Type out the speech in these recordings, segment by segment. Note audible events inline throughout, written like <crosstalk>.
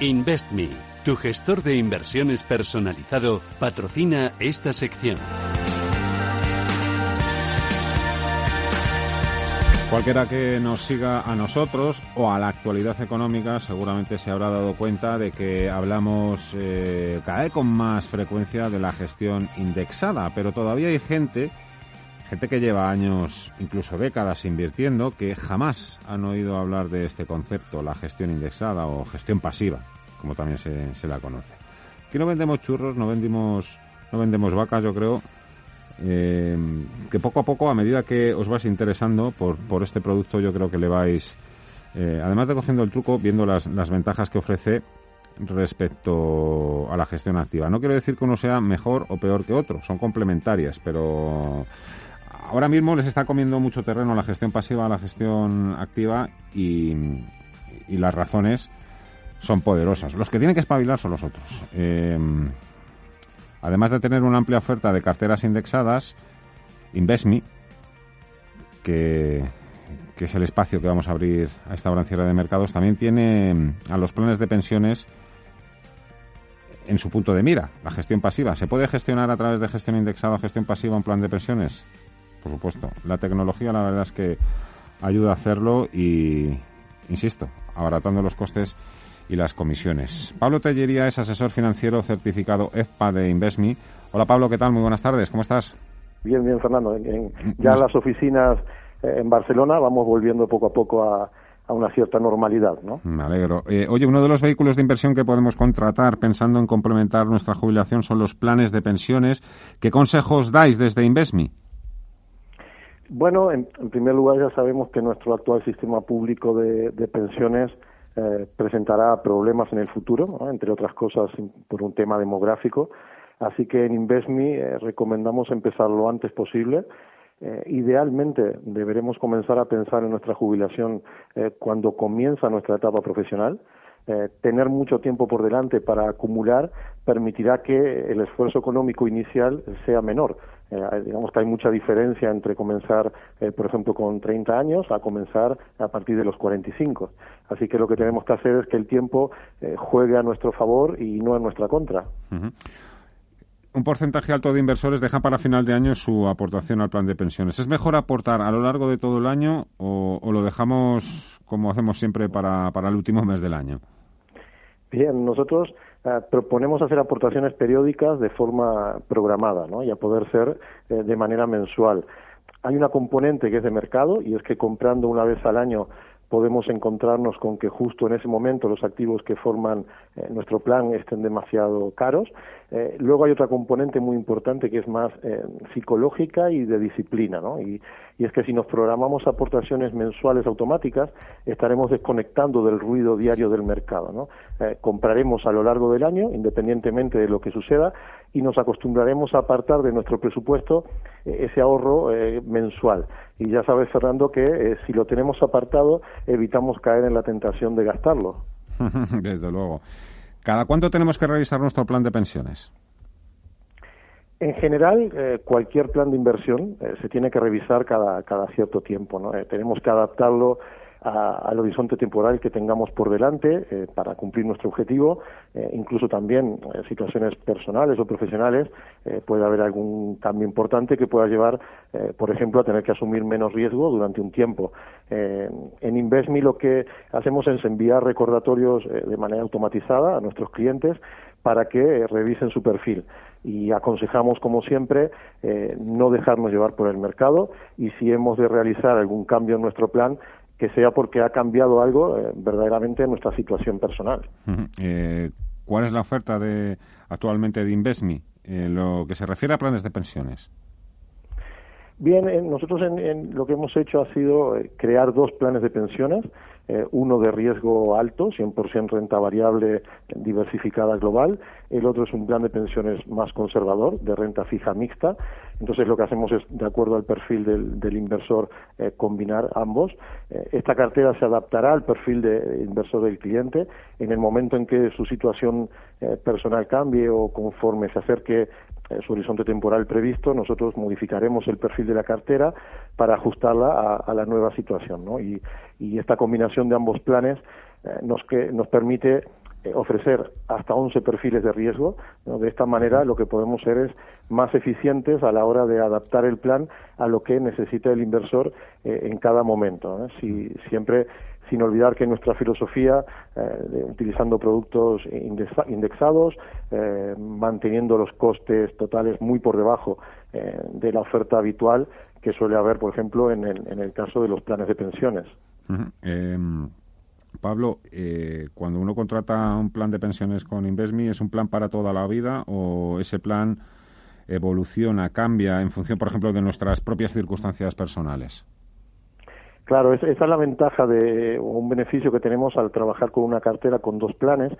InvestMe, tu gestor de inversiones personalizado, patrocina esta sección. Cualquiera que nos siga a nosotros o a la actualidad económica seguramente se habrá dado cuenta de que hablamos eh, cada vez con más frecuencia de la gestión indexada, pero todavía hay gente, gente que lleva años, incluso décadas invirtiendo, que jamás han oído hablar de este concepto, la gestión indexada o gestión pasiva, como también se, se la conoce. Aquí no vendemos churros, no vendimos, no vendemos vacas, yo creo, eh, que poco a poco, a medida que os vais interesando por, por este producto, yo creo que le vais, eh, además de cogiendo el truco, viendo las, las ventajas que ofrece respecto a la gestión activa. No quiero decir que uno sea mejor o peor que otro, son complementarias, pero ahora mismo les está comiendo mucho terreno la gestión pasiva a la gestión activa y, las razones son poderosas. Los que tienen que espabilar son los otros. Eh, Además de tener una amplia oferta de carteras indexadas, InvestMe, que, que es el espacio que vamos a abrir a esta hora de mercados, también tiene mm, a los planes de pensiones en su punto de mira, la gestión pasiva. ¿Se puede gestionar a través de gestión indexada o gestión pasiva un plan de pensiones? Por supuesto. La tecnología, la verdad es que ayuda a hacerlo y, insisto, abaratando los costes y las comisiones. Pablo Tellería es asesor financiero certificado EFPA de InvestMe. Hola Pablo, ¿qué tal? Muy buenas tardes, ¿cómo estás? Bien, bien, Fernando. ya las oficinas eh, en Barcelona vamos volviendo poco a poco a, una cierta normalidad, ¿no? Me alegro. Eh, oye, uno de los vehículos de inversión que podemos contratar pensando en complementar nuestra jubilación son los planes de pensiones. ¿Qué consejos dais desde InvestMe? Bueno, en, primer lugar ya sabemos que nuestro actual sistema público de pensiones eh, presentará problemas en el futuro, entre otras cosas por un tema demográfico. Así que en InvestMe eh, recomendamos empezar lo antes posible. Eh, idealmente deberemos comenzar a pensar en nuestra jubilación cuando comienza nuestra etapa profesional. tener mucho tiempo por delante para acumular permitirá que el esfuerzo económico inicial sea menor. Eh, digamos que hay mucha diferencia entre comenzar, eh, por ejemplo, con 30 años a comenzar a partir de los 45. Así que lo que tenemos que hacer es que el tiempo eh, juegue a nuestro favor y no en nuestra contra. Un porcentaje alto de inversores deja para final de año su aportación al plan de pensiones. ¿Es mejor aportar a lo largo de todo el año o, o lo dejamos, como hacemos siempre, para, para el último mes del año? Bien, nosotros eh, proponemos hacer aportaciones periódicas de forma programada ¿no? y a poder ser eh, de manera mensual. Hay una componente que es de mercado y es que comprando una vez al año podemos encontrarnos con que justo en ese momento los activos que forman eh, nuestro plan estén demasiado caros. Luego hay otra componente muy importante que es más psicológica y de disciplina, ¿no? Y, es que si nos programamos aportaciones mensuales automáticas, estaremos desconectando del ruido diario del mercado, ¿no? compraremos a lo largo del año, independientemente de lo que suceda, y nos acostumbraremos a apartar de nuestro presupuesto ese ahorro mensual. Y ya sabes, Fernando, que si lo tenemos apartado, evitamos caer en la tentación de gastarlo. <laughs> Desde luego. ¿Cada cuánto tenemos que revisar nuestro plan de pensiones? En general, eh, cualquier plan de inversión eh, se tiene que revisar cada, cada cierto tiempo. ¿no? Eh, tenemos que adaptarlo al horizonte temporal que tengamos por delante eh, para cumplir nuestro objetivo, incluso también situaciones personales o profesionales puede haber algún cambio importante que pueda llevar, por ejemplo, a tener que asumir menos riesgo durante un tiempo. en InvestMe lo que hacemos es enviar recordatorios de manera automatizada a nuestros clientes para que revisen su perfil y aconsejamos, como siempre, no dejarnos llevar por el mercado y si hemos de realizar algún cambio en nuestro plan, que sea porque ha cambiado algo eh, verdaderamente en nuestra situación personal. Eh, ¿Cuál es la oferta de actualmente de InvestMe en lo que se refiere a planes de pensiones? Bien, nosotros en, lo que hemos hecho ha sido eh, crear dos planes de pensiones, uno de riesgo alto, 100% renta variable diversificada global, el otro es un plan de pensiones más conservador, de renta fija mixta, entonces lo que hacemos es, de acuerdo al perfil del, inversor, eh, combinar ambos. Eh, esta cartera se adaptará al perfil de inversor del cliente en el momento en que su situación eh, personal cambie o conforme se acerque su horizonte temporal previsto, nosotros modificaremos el perfil de la cartera para ajustarla a, la nueva situación. ¿no? Y, esta combinación de ambos planes nos, que, nos permite eh, ofrecer hasta 11 perfiles de riesgo. De esta manera lo que podemos ser es más eficientes a la hora de adaptar el plan a lo que necesita el inversor eh, en cada momento. Si, siempre sin olvidar que nuestra filosofía, eh, utilizando productos indexados, manteniendo los costes totales muy por debajo de la oferta habitual que suele haber, por ejemplo, en el, en el caso de los planes de pensiones. Pablo, eh, cuando uno contrata un plan de pensiones con Invesmi, ¿es un plan para toda la vida o ese plan evoluciona, cambia en función, por ejemplo, de nuestras propias circunstancias personales? Claro, esa es la ventaja de un beneficio que tenemos al trabajar con una cartera con dos planes,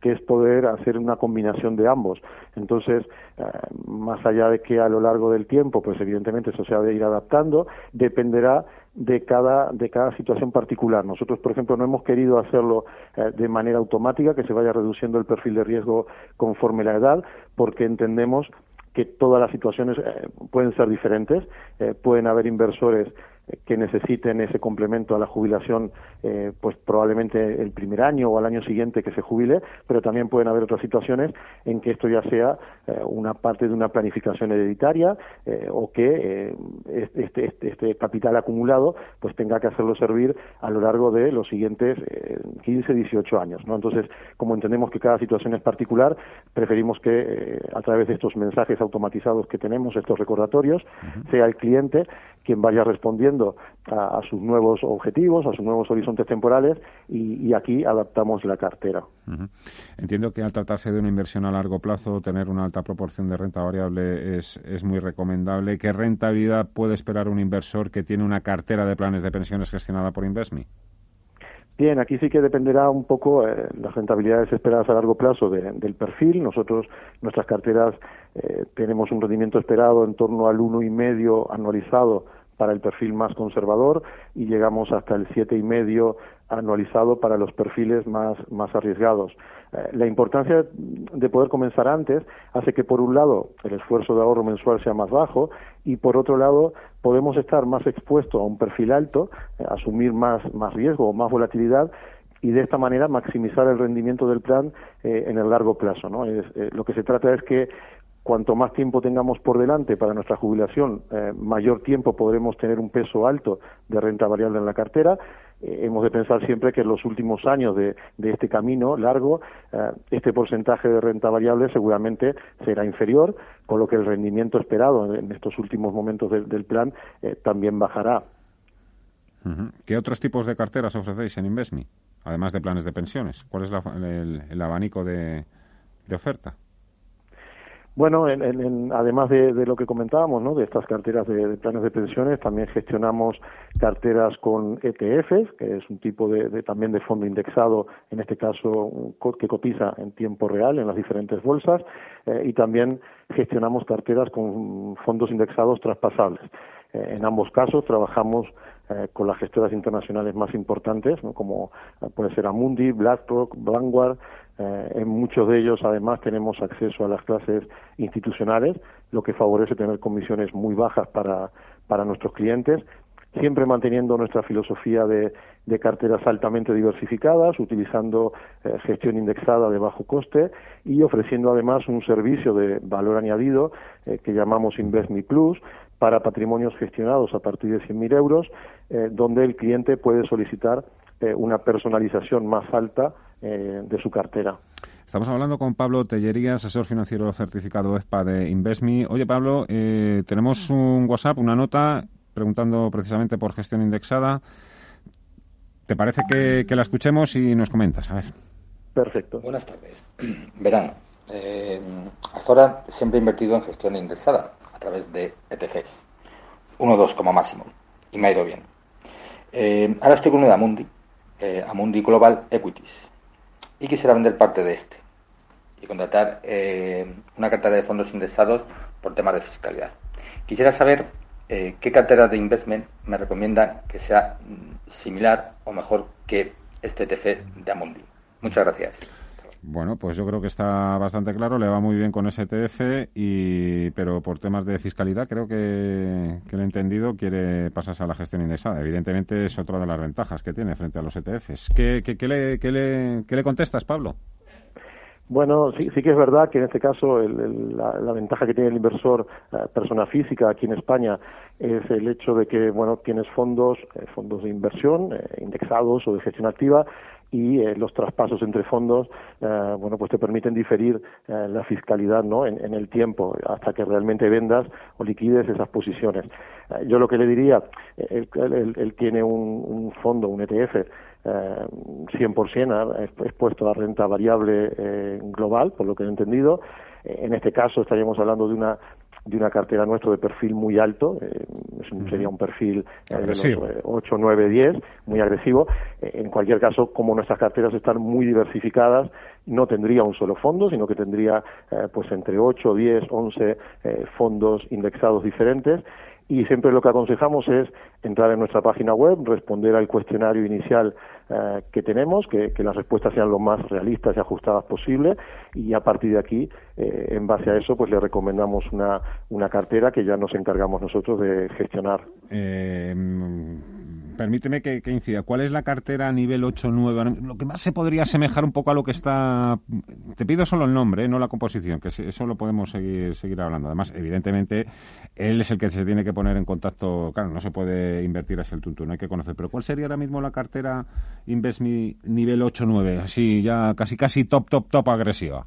que es poder hacer una combinación de ambos. Entonces, eh, más allá de que a lo largo del tiempo, pues evidentemente eso se ha de ir adaptando, dependerá de cada, de cada situación particular. Nosotros, por ejemplo, no hemos querido hacerlo eh, de manera automática, que se vaya reduciendo el perfil de riesgo conforme la edad, porque entendemos que todas las situaciones eh, pueden ser diferentes. pueden haber inversores que necesiten ese complemento a la jubilación, eh, pues probablemente el primer año o al año siguiente que se jubile, pero también pueden haber otras situaciones en que esto ya sea eh, una parte de una planificación hereditaria eh, o que este, este, este, capital acumulado pues tenga que hacerlo servir a lo largo de los siguientes 15, 18 años. ¿no? Entonces, como entendemos que cada situación es particular, preferimos que a través de estos mensajes automatizados que tenemos, estos recordatorios, sea el cliente quien vaya respondiendo a, sus nuevos objetivos, a sus nuevos horizontes temporales y, aquí adaptamos la cartera. Entiendo que al tratarse de una inversión a largo plazo, tener una alta proporción de renta variable es, es muy recomendable. ¿Qué rentabilidad puede esperar un inversor que tiene una cartera de planes de pensiones gestionada por Investme? Bien, aquí sí que dependerá un poco eh, las rentabilidades esperadas a largo plazo del perfil. Nosotros, nuestras carteras, eh, tenemos un rendimiento esperado en torno al uno y medio anualizado para el perfil más conservador y llegamos hasta el siete y medio anualizado para los perfiles más, más arriesgados. Eh, la importancia de poder comenzar antes hace que, por un lado, el esfuerzo de ahorro mensual sea más bajo y, por otro lado, podemos estar más expuestos a un perfil alto, eh, asumir más, más riesgo o más volatilidad y de esta manera maximizar el rendimiento del plan eh, en el largo plazo. ¿no? lo que se trata es que cuanto más tiempo tengamos por delante para nuestra jubilación, mayor tiempo podremos tener un peso alto de renta variable en la cartera eh, hemos de pensar siempre que en los últimos años de, este camino largo, eh, este porcentaje de renta variable seguramente será inferior, con lo que el rendimiento esperado en estos últimos momentos del plan eh, también bajará. ¿Qué otros tipos de carteras ofrecéis en Investme, además de planes de pensiones? ¿Cuál es el, abanico de oferta? Bueno, en, además de, lo que comentábamos, ¿no? de estas carteras de, planes de pensiones, también gestionamos carteras con ETFs, que es un tipo de, también de fondo indexado, en este caso que cotiza en tiempo real en las diferentes bolsas, eh, y también gestionamos carteras con fondos indexados traspasables. Eh, en ambos casos trabajamos eh, con las gestoras internacionales más importantes, como puede ser Amundi, BlackRock, Vanguard, eh, en muchos de ellos, además, tenemos acceso a las clases institucionales, lo que favorece tener comisiones muy bajas para, para nuestros clientes, siempre manteniendo nuestra filosofía de, de carteras altamente diversificadas, utilizando eh, gestión indexada de bajo coste y ofreciendo además un servicio de valor añadido eh, que llamamos InvestMe Plus para patrimonios gestionados a partir de 100.000 euros, donde el cliente puede solicitar una personalización más alta eh, de su cartera. Estamos hablando con Pablo Tellería, asesor financiero certificado ESPA de Investme. Oye, Pablo, eh, tenemos un WhatsApp, una nota, preguntando precisamente por gestión indexada. ¿Te parece que, la escuchemos y nos comentas? A ver. Perfecto. Buenas tardes. <clears throat> Verano. Eh, hasta ahora siempre he invertido en gestión indexada a través de ETFs. Uno o dos como máximo. Y me ha ido bien. ahora estoy con una Amundi, Amundi Global Equities y quisiera vender parte de este y contratar eh, una cartera de fondos indexados por temas de fiscalidad. Quisiera saber eh, qué cartera de investment me recomiendan que sea mm, similar o mejor que este ETF de Amundi. Muchas gracias. Bueno, pues yo creo que está bastante claro, le va muy bien con ese ETF, y, pero por temas de fiscalidad creo que, que el entendido quiere pasarse a la gestión indexada. Evidentemente es otra de las ventajas que tiene frente a los ETFs. ¿Qué, qué, le, qué le, qué le contestas, Pablo? Bueno, sí, sí que es verdad que en este caso la, ventaja que tiene el inversor eh, persona física aquí en España es el hecho de que, bueno, tienes fondos, eh, fondos de inversión eh, indexados o de gestión activa y los traspasos entre fondos, bueno, pues te permiten diferir la fiscalidad, ¿no? En, el tiempo hasta que realmente vendas o liquides esas posiciones. yo lo que le diría, él, tiene un, un fondo, un ETF eh, 100% expuesto a renta variable eh, global, por lo que he entendido. Eh, en este caso estaríamos hablando de una de una cartera nuestra de perfil muy alto, eh, sería un perfil eh, de los 8, 9, 10, muy agresivo. en cualquier caso, como nuestras carteras están muy diversificadas, no tendría un solo fondo, sino que tendría pues entre 8, 10, 11 fondos indexados diferentes. Y siempre lo que aconsejamos es entrar en nuestra página web, responder al cuestionario inicial eh, que tenemos, que, las respuestas sean lo más realistas y ajustadas posible y a partir de aquí, eh, en base a eso, pues le recomendamos una, una cartera que ya nos encargamos nosotros de gestionar. Eh, permíteme que, incida. ¿Cuál es la cartera a nivel 8-9? Lo que más se podría asemejar un poco a lo que está... Te pido solo el nombre, no la composición, que eso lo podemos seguir, seguir hablando. Además, evidentemente, él es el que se tiene que poner en contacto. Claro, no se puede invertir así el tuntún, hay que conocer. Pero ¿cuál sería ahora mismo la cartera InvestMe nivel 8-9? Así, ya casi, casi top, top, top agresiva.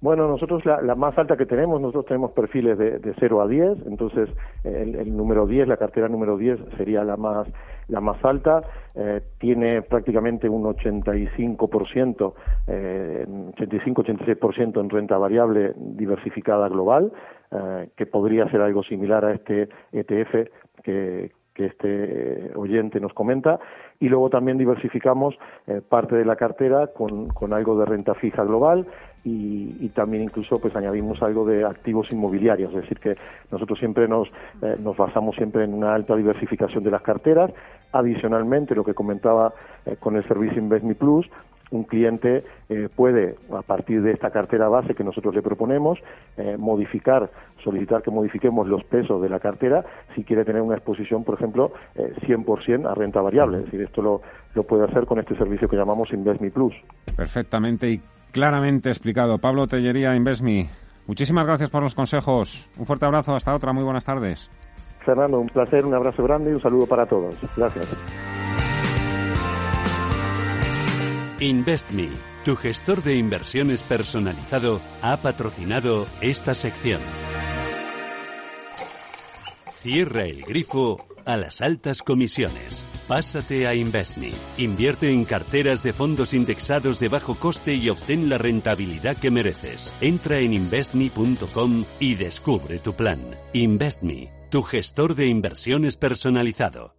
Bueno, nosotros la, más alta que tenemos, nosotros tenemos perfiles de, de 0 a 10, entonces el, el, número 10, la cartera número 10 sería la más la más alta, eh, tiene prácticamente un 85%, eh, 85-86% en renta variable diversificada global, eh, que podría ser algo similar a este ETF que, que este oyente nos comenta y luego también diversificamos eh, parte de la cartera con, con, algo de renta fija global y, también incluso pues añadimos algo de activos inmobiliarios, es decir que nosotros siempre nos, eh, nos basamos siempre en una alta diversificación de las carteras. Adicionalmente, lo que comentaba eh, con el servicio InvestMe Plus, un cliente eh, puede, a partir de esta cartera base que nosotros le proponemos, eh, modificar, solicitar que modifiquemos los pesos de la cartera si quiere tener una exposición, por ejemplo, eh, 100% a renta variable. Es decir, esto lo, lo puede hacer con este servicio que llamamos InvestMe Plus. Perfectamente y claramente explicado. Pablo Tellería, InvestMe. Muchísimas gracias por los consejos. Un fuerte abrazo. Hasta otra. Muy buenas tardes. Fernando, un placer, un abrazo grande y un saludo para todos. Gracias. InvestMe, tu gestor de inversiones personalizado, ha patrocinado esta sección. Cierra el grifo a las altas comisiones. Pásate a InvestMe. Invierte en carteras de fondos indexados de bajo coste y obtén la rentabilidad que mereces. Entra en investme.com y descubre tu plan. InvestMe, tu gestor de inversiones personalizado.